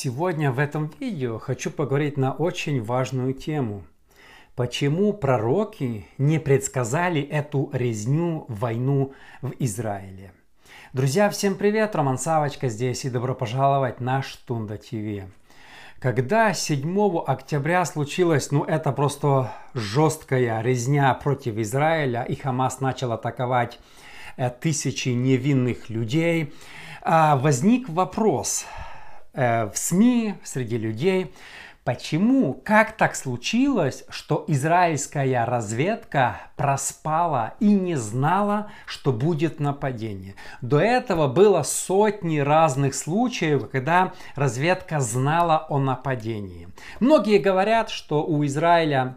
Сегодня в этом видео хочу поговорить на очень важную тему. Почему пророки не предсказали эту резню, войну в Израиле? Друзья, всем привет! Роман Савочка здесь и добро пожаловать на Штунда ТВ. Когда 7 октября случилось, ну это просто жесткая резня против Израиля, и Хамас начал атаковать э, тысячи невинных людей, а, возник вопрос – в СМИ, среди людей. Почему, как так случилось, что израильская разведка проспала и не знала, что будет нападение? До этого было сотни разных случаев, когда разведка знала о нападении. Многие говорят, что у Израиля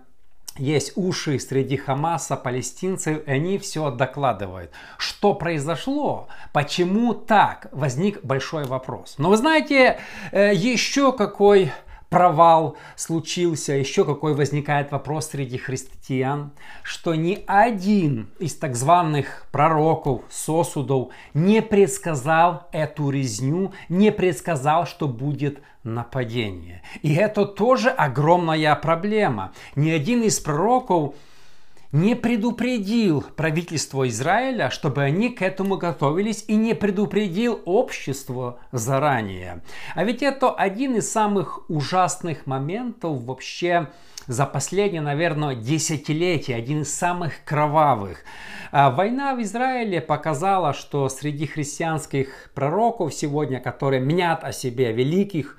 есть уши среди Хамаса, палестинцев, и они все докладывают. Что произошло? Почему так? Возник большой вопрос. Но вы знаете, э, еще какой провал случился, еще какой возникает вопрос среди христиан, что ни один из так званых пророков, сосудов не предсказал эту резню, не предсказал, что будет нападение. И это тоже огромная проблема. Ни один из пророков не предупредил правительство Израиля, чтобы они к этому готовились, и не предупредил общество заранее. А ведь это один из самых ужасных моментов вообще за последние, наверное, десятилетия, один из самых кровавых. А война в Израиле показала, что среди христианских пророков сегодня, которые мнят о себе великих,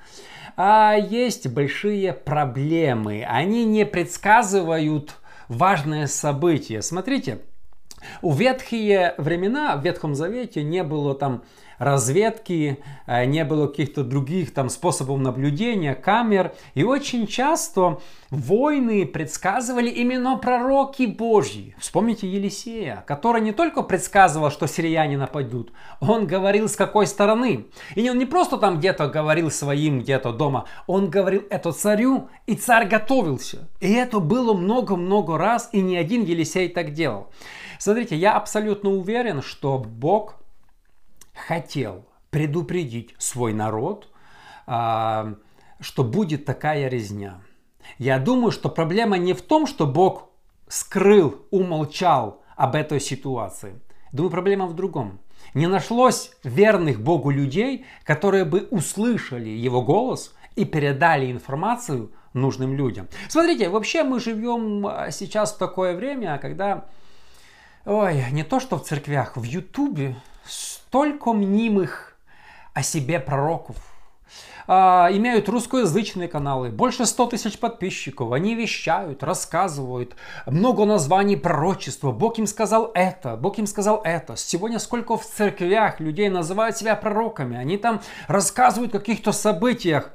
а есть большие проблемы. Они не предсказывают важное событие. Смотрите, у ветхие времена, в Ветхом Завете не было там разведки, э, не было каких-то других там способов наблюдения, камер. И очень часто войны предсказывали именно пророки Божьи. Вспомните Елисея, который не только предсказывал, что сирияне нападут, он говорил с какой стороны. И он не просто там где-то говорил своим где-то дома, он говорил это царю, и царь готовился. И это было много-много раз, и ни один Елисей так делал. Смотрите, я абсолютно уверен, что Бог хотел предупредить свой народ, а, что будет такая резня. Я думаю, что проблема не в том, что Бог скрыл, умолчал об этой ситуации. Думаю, проблема в другом. Не нашлось верных Богу людей, которые бы услышали его голос и передали информацию нужным людям. Смотрите, вообще мы живем а, сейчас в такое время, когда, ой, не то что в церквях, в Ютубе столько мнимых о себе пророков. А, имеют русскоязычные каналы, больше 100 тысяч подписчиков. Они вещают, рассказывают, много названий пророчества. Бог им сказал это, Бог им сказал это. Сегодня сколько в церквях людей называют себя пророками. Они там рассказывают о каких-то событиях.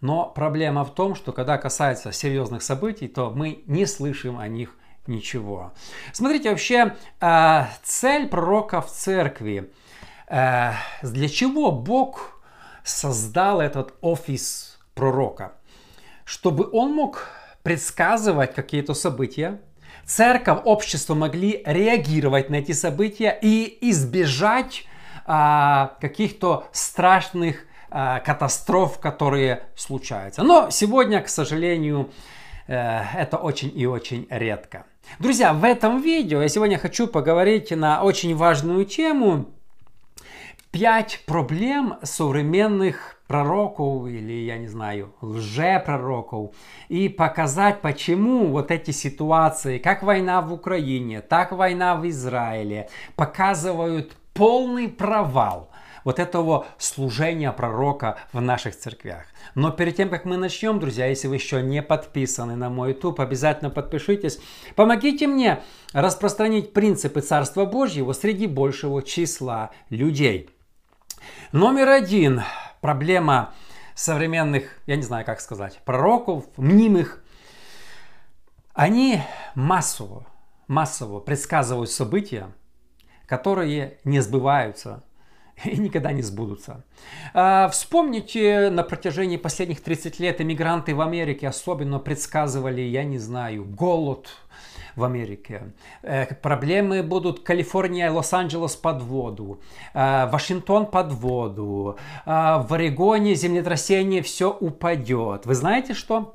Но проблема в том, что когда касается серьезных событий, то мы не слышим о них ничего. Смотрите, вообще э, цель пророка в церкви. Э, для чего Бог создал этот офис пророка? Чтобы он мог предсказывать какие-то события, церковь, общество могли реагировать на эти события и избежать а, каких-то страшных катастроф, которые случаются. Но сегодня, к сожалению, э, это очень и очень редко. Друзья, в этом видео я сегодня хочу поговорить на очень важную тему. Пять проблем современных пророков или, я не знаю, лжепророков и показать, почему вот эти ситуации, как война в Украине, так война в Израиле, показывают полный провал вот этого служения пророка в наших церквях. Но перед тем, как мы начнем, друзья, если вы еще не подписаны на мой YouTube, обязательно подпишитесь. Помогите мне распространить принципы Царства Божьего среди большего числа людей. Номер один. Проблема современных, я не знаю, как сказать, пророков, мнимых. Они массово, массово предсказывают события, которые не сбываются и никогда не сбудутся. А, вспомните, на протяжении последних 30 лет иммигранты в Америке особенно предсказывали, я не знаю, голод, в Америке. Э, проблемы будут Калифорния, Лос-Анджелес под воду, э, Вашингтон под воду, э, в Орегоне землетрясение, все упадет. Вы знаете что?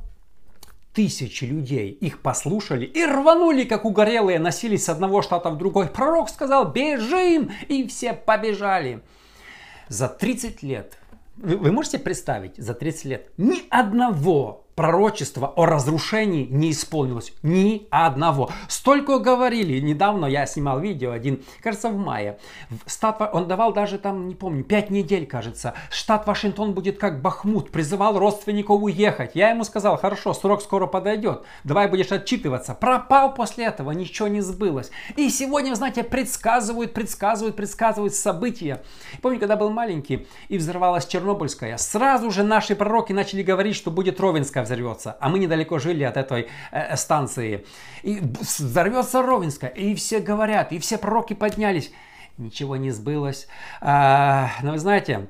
Тысячи людей их послушали и рванули, как угорелые, носились с одного штата в другой. Пророк сказал, бежим, и все побежали. За 30 лет, вы, вы можете представить, за 30 лет ни одного пророчество о разрушении не исполнилось. Ни одного. Столько говорили. Недавно я снимал видео один, кажется, в мае. Штат, он давал даже там, не помню, 5 недель, кажется. Штат Вашингтон будет как Бахмут. Призывал родственников уехать. Я ему сказал, хорошо, срок скоро подойдет. Давай будешь отчитываться. Пропал после этого, ничего не сбылось. И сегодня, знаете, предсказывают, предсказывают, предсказывают события. Помню, когда был маленький и взорвалась Чернобыльская, сразу же наши пророки начали говорить, что будет Ровенская взорвется. А мы недалеко жили от этой э, станции. И взорвется Ровенская. И все говорят, и все пророки поднялись. Ничего не сбылось. А, но вы знаете,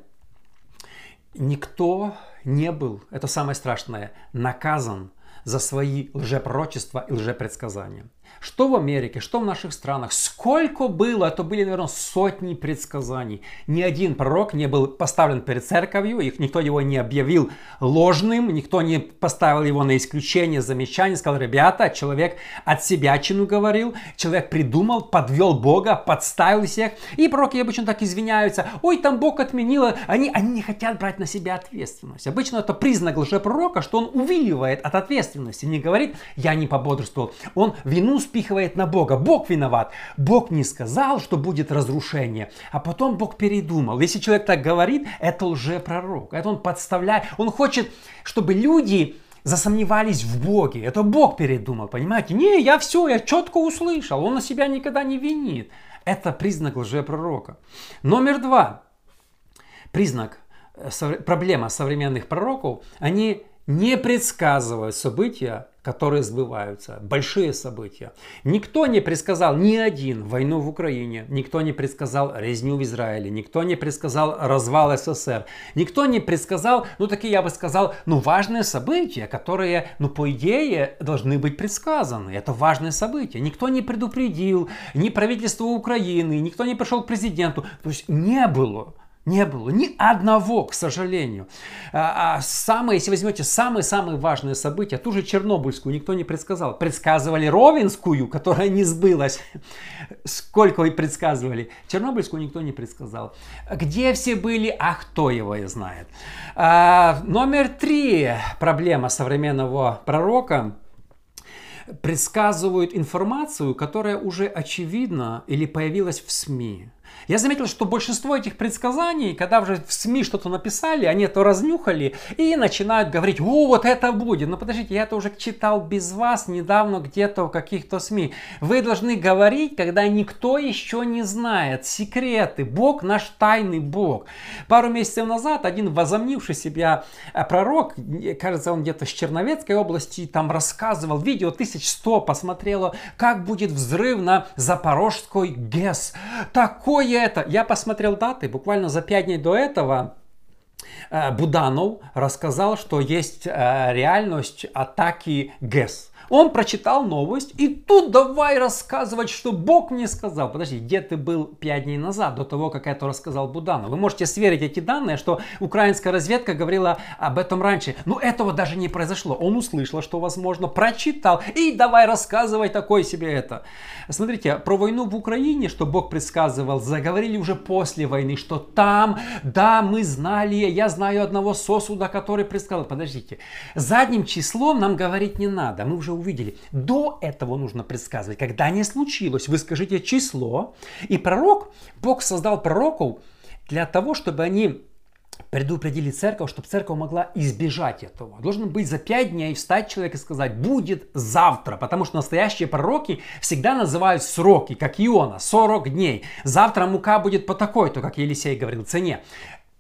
никто не был, это самое страшное, наказан за свои лжепророчества и лжепредсказания. Что в Америке, что в наших странах, сколько было, это были, наверное, сотни предсказаний. Ни один пророк не был поставлен перед церковью, их, никто его не объявил ложным, никто не поставил его на исключение, замечание, сказал, ребята, человек от себя чину говорил, человек придумал, подвел Бога, подставил всех. И пророки обычно так извиняются, ой, там Бог отменил, они, они не хотят брать на себя ответственность. Обычно это признак лжепророка, что он увиливает от ответственности, не говорит, я не пободрствовал, он вину спихивает на Бога. Бог виноват. Бог не сказал, что будет разрушение, а потом Бог передумал. Если человек так говорит, это лжепророк. Это он подставляет. Он хочет, чтобы люди засомневались в Боге. Это Бог передумал, понимаете? Не, я все, я четко услышал. Он на себя никогда не винит. Это признак лжепророка. Номер два. Признак, э, проблема современных пророков. Они не предсказывают события, которые сбываются, большие события. Никто не предсказал ни один войну в Украине, никто не предсказал резню в Израиле, никто не предсказал развал СССР, никто не предсказал, ну такие я бы сказал, ну важные события, которые, ну по идее, должны быть предсказаны. Это важные события. Никто не предупредил, ни правительство Украины, никто не пришел к президенту. То есть не было не было ни одного, к сожалению. А, а самые, если возьмете самые-самые важные события, ту же Чернобыльскую никто не предсказал. Предсказывали Ровенскую, которая не сбылась. Сколько вы предсказывали? Чернобыльскую никто не предсказал. Где все были? А кто его и знает. А, номер три проблема современного пророка предсказывают информацию, которая уже очевидна или появилась в СМИ. Я заметил, что большинство этих предсказаний, когда уже в СМИ что-то написали, они это разнюхали и начинают говорить, о, вот это будет. Но подождите, я это уже читал без вас недавно где-то в каких-то СМИ. Вы должны говорить, когда никто еще не знает. Секреты. Бог наш тайный Бог. Пару месяцев назад один возомнивший себя э, пророк, кажется, он где-то с Черновецкой области, там рассказывал, видео 1100 посмотрело, как будет взрыв на Запорожской ГЭС. Такой Какое это? Я посмотрел даты, буквально за пять дней до этого Буданов рассказал, что есть э, реальность атаки ГЭС. Он прочитал новость и тут давай рассказывать, что Бог мне сказал. Подожди, где ты был пять дней назад, до того, как это рассказал Буданов? Вы можете сверить эти данные, что украинская разведка говорила об этом раньше. Но этого даже не произошло. Он услышал, что возможно, прочитал и давай рассказывай такое себе это. Смотрите, про войну в Украине, что Бог предсказывал, заговорили уже после войны, что там, да, мы знали, я знаю одного сосуда, который предсказал. Подождите, задним числом нам говорить не надо, мы уже увидели. До этого нужно предсказывать. Когда не случилось, вы скажите число. И пророк, Бог создал пророков для того, чтобы они предупредили церковь, чтобы церковь могла избежать этого. Должен быть за пять дней встать человек и сказать, будет завтра. Потому что настоящие пророки всегда называют сроки, как Иона, 40 дней. Завтра мука будет по такой-то, как Елисей говорил, цене.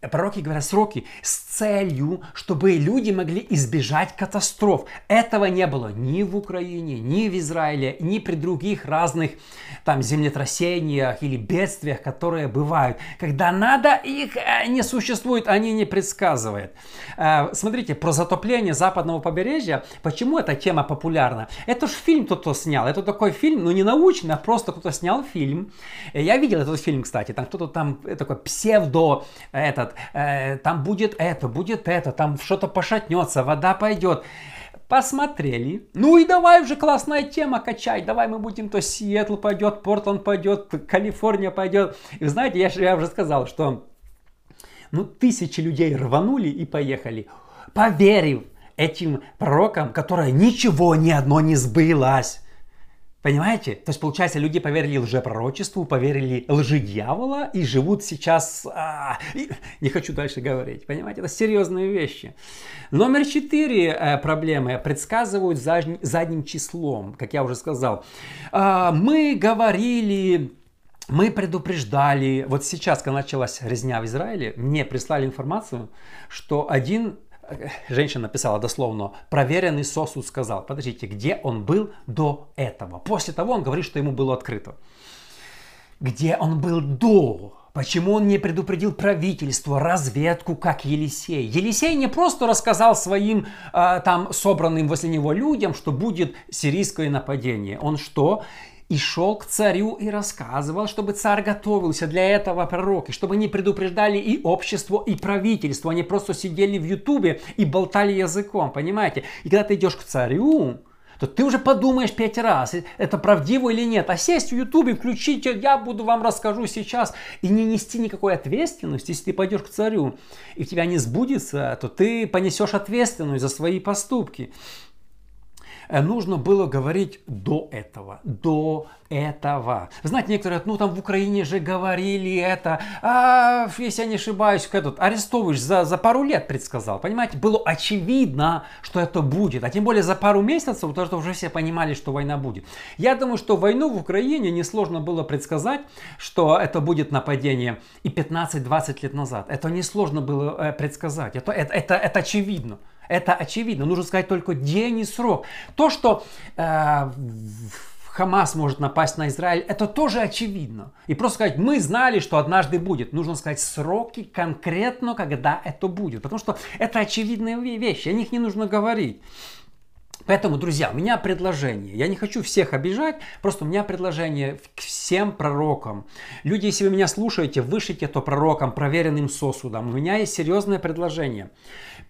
Пророки говорят сроки с целью, чтобы люди могли избежать катастроф. Этого не было ни в Украине, ни в Израиле, ни при других разных там землетрясениях или бедствиях, которые бывают. Когда надо, их э, не существует, они не предсказывают. Э, смотрите, про затопление западного побережья, почему эта тема популярна? Это же фильм кто-то снял, это такой фильм, ну не научный, а просто кто-то снял фильм. Я видел этот фильм, кстати, там кто-то там э, такой псевдо, этот, там будет это, будет это, там что-то пошатнется, вода пойдет посмотрели. Ну и давай уже классная тема качать. Давай мы будем то Сиэтл пойдет, Портланд пойдет, Калифорния пойдет. И знаете, я, я уже сказал, что ну, тысячи людей рванули и поехали, поверив этим пророкам, которые ничего ни одно не сбылось. Понимаете? То есть, получается, люди поверили лжепророчеству, поверили лжи дьявола и живут сейчас... А, и, не хочу дальше говорить. Понимаете? Это серьезные вещи. Номер четыре э, проблемы предсказывают задним, задним числом, как я уже сказал. А, мы говорили мы предупреждали, вот сейчас, когда началась резня в Израиле, мне прислали информацию, что один женщина написала дословно, проверенный сосуд сказал, подождите, где он был до этого? После того он говорит, что ему было открыто. Где он был до? Почему он не предупредил правительство, разведку, как Елисей? Елисей не просто рассказал своим э, там собранным возле него людям, что будет сирийское нападение. Он что? И шел к царю и рассказывал, чтобы царь готовился для этого пророка, чтобы они предупреждали и общество, и правительство. Они просто сидели в ютубе и болтали языком, понимаете? И когда ты идешь к царю, то ты уже подумаешь пять раз, это правдиво или нет. А сесть в ютубе, включить, я буду вам расскажу сейчас, и не нести никакой ответственности, если ты пойдешь к царю, и у тебя не сбудется, то ты понесешь ответственность за свои поступки. Э, нужно было говорить до этого, до этого. Знаете, некоторые говорят, ну там в Украине же говорили это, а, если я не ошибаюсь, этот Арестович за, за пару лет предсказал, понимаете, было очевидно, что это будет, а тем более за пару месяцев, потому что уже все понимали, что война будет. Я думаю, что войну в Украине несложно было предсказать, что это будет нападение и 15-20 лет назад. Это несложно было э, предсказать, это, это, это, это очевидно. Это очевидно. Нужно сказать только день и срок. То, что э, Хамас может напасть на Израиль, это тоже очевидно. И просто сказать, мы знали, что однажды будет. Нужно сказать сроки конкретно, когда это будет. Потому что это очевидные вещи, о них не нужно говорить. Поэтому, друзья, у меня предложение. Я не хочу всех обижать, просто у меня предложение к всем пророкам. Люди, если вы меня слушаете, вышлите это пророкам, проверенным сосудом. У меня есть серьезное предложение.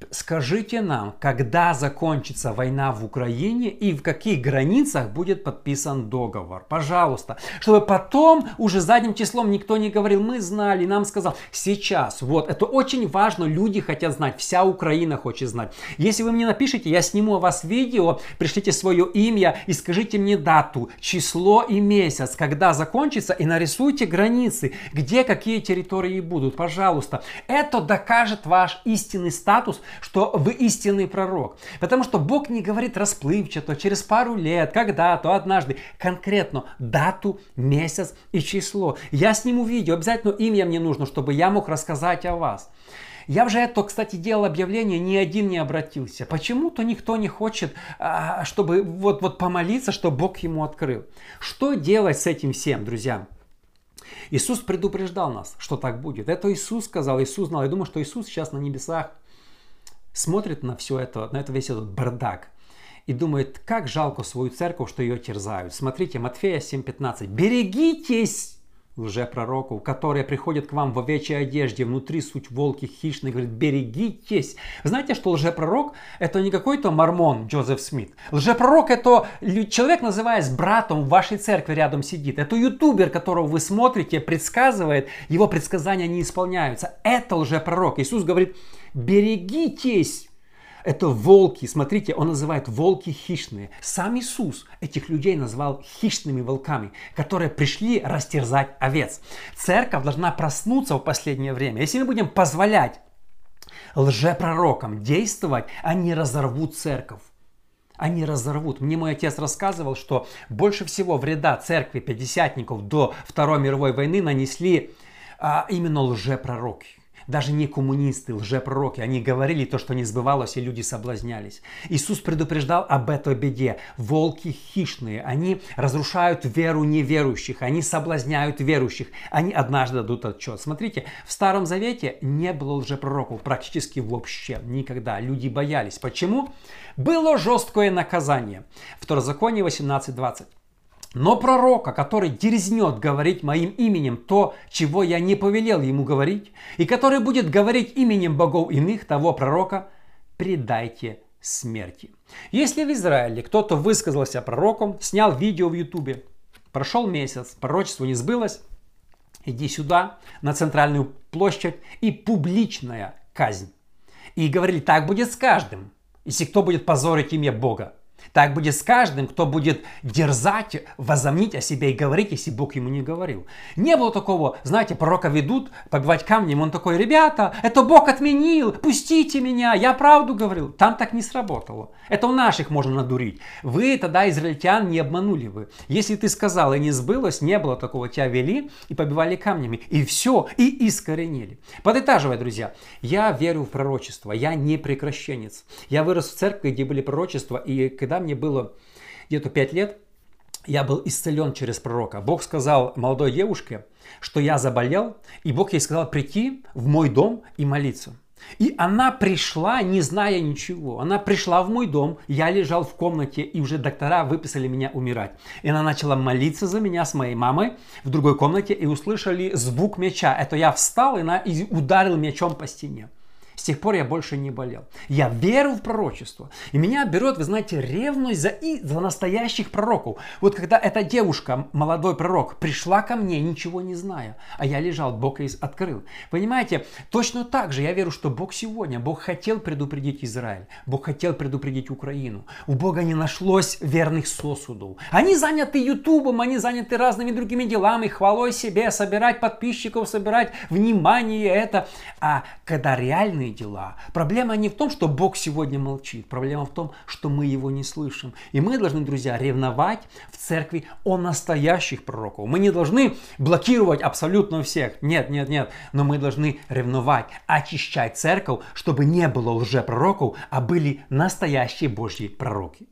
Скажите нам, когда закончится война в Украине и в каких границах будет подписан договор. Пожалуйста. Чтобы потом уже задним числом никто не говорил, мы знали, нам сказал. Сейчас. Вот. Это очень важно. Люди хотят знать. Вся Украина хочет знать. Если вы мне напишите, я сниму о вас видео, пришлите свое имя и скажите мне дату, число и месяц, когда закончится и нарисуйте границы, где какие территории будут. Пожалуйста. Это докажет ваш истинный статус что вы истинный пророк. Потому что Бог не говорит расплывчато, через пару лет, когда-то, однажды. Конкретно дату, месяц и число. Я сниму видео, обязательно имя мне нужно, чтобы я мог рассказать о вас. Я уже это, кстати, делал объявление, ни один не обратился. Почему-то никто не хочет, а, чтобы вот, вот помолиться, чтобы Бог ему открыл. Что делать с этим всем, друзья? Иисус предупреждал нас, что так будет. Это Иисус сказал, Иисус знал. Я думаю, что Иисус сейчас на небесах смотрит на все это, на это весь этот бардак и думает, как жалко свою церковь, что ее терзают. Смотрите, Матфея 7.15. Берегитесь лжепророков, которые приходят к вам в овечьей одежде, внутри суть волки хищные, говорит, берегитесь. Знаете, что лжепророк это не какой-то мормон Джозеф Смит. Лжепророк это человек, называясь братом в вашей церкви рядом сидит. Это ютубер, которого вы смотрите, предсказывает, его предсказания не исполняются. Это лжепророк. Иисус говорит, берегитесь. Это волки. Смотрите, он называет волки хищные. Сам Иисус этих людей назвал хищными волками, которые пришли растерзать овец. Церковь должна проснуться в последнее время. Если мы будем позволять лжепророкам действовать, они разорвут церковь они разорвут. Мне мой отец рассказывал, что больше всего вреда церкви пятидесятников до Второй мировой войны нанесли а, именно лжепророки. Даже не коммунисты, лжепророки, они говорили то, что не сбывалось, и люди соблазнялись. Иисус предупреждал об этой беде. Волки хищные, они разрушают веру неверующих, они соблазняют верующих, они однажды дадут отчет. Смотрите, в Старом Завете не было лжепророков практически вообще никогда. Люди боялись. Почему? Было жесткое наказание. Второзаконие 18.20. Но пророка, который дерзнет говорить моим именем то, чего я не повелел ему говорить, и который будет говорить именем богов иных, того пророка, предайте смерти. Если в Израиле кто-то высказался пророком, снял видео в Ютубе, прошел месяц, пророчество не сбылось, иди сюда, на центральную площадь, и публичная казнь. И говорили, так будет с каждым, если кто будет позорить имя Бога. Так будет с каждым, кто будет дерзать, возомнить о себе и говорить, если Бог ему не говорил. Не было такого, знаете, пророка ведут побивать камнем, он такой, ребята, это Бог отменил, пустите меня, я правду говорил. Там так не сработало. Это у наших можно надурить. Вы тогда, израильтян, не обманули вы. Если ты сказал и не сбылось, не было такого, тебя вели и побивали камнями. И все, и искоренили. Подытаживая, друзья, я верю в пророчество, я не прекращенец. Я вырос в церкви, где были пророчества, и когда мне было где-то 5 лет, я был исцелен через пророка. Бог сказал молодой девушке, что я заболел, и Бог ей сказал прийти в мой дом и молиться. И она пришла, не зная ничего. Она пришла в мой дом, я лежал в комнате, и уже доктора выписали меня умирать. И она начала молиться за меня с моей мамой в другой комнате, и услышали звук меча. Это я встал и ударил мечом по стене. С тех пор я больше не болел. Я верю в пророчество. И меня берет, вы знаете, ревность за, и, за настоящих пророков. Вот когда эта девушка, молодой пророк, пришла ко мне, ничего не зная, а я лежал, Бог из открыл. Понимаете, точно так же я верю, что Бог сегодня, Бог хотел предупредить Израиль, Бог хотел предупредить Украину. У Бога не нашлось верных сосудов. Они заняты Ютубом, они заняты разными другими делами, хвалой себе, собирать подписчиков, собирать внимание, это. А когда реальные реальные дела. Проблема не в том, что Бог сегодня молчит. Проблема в том, что мы его не слышим. И мы должны, друзья, ревновать в церкви о настоящих пророках. Мы не должны блокировать абсолютно всех. Нет, нет, нет. Но мы должны ревновать, очищать церковь, чтобы не было лжепророков, а были настоящие Божьи пророки.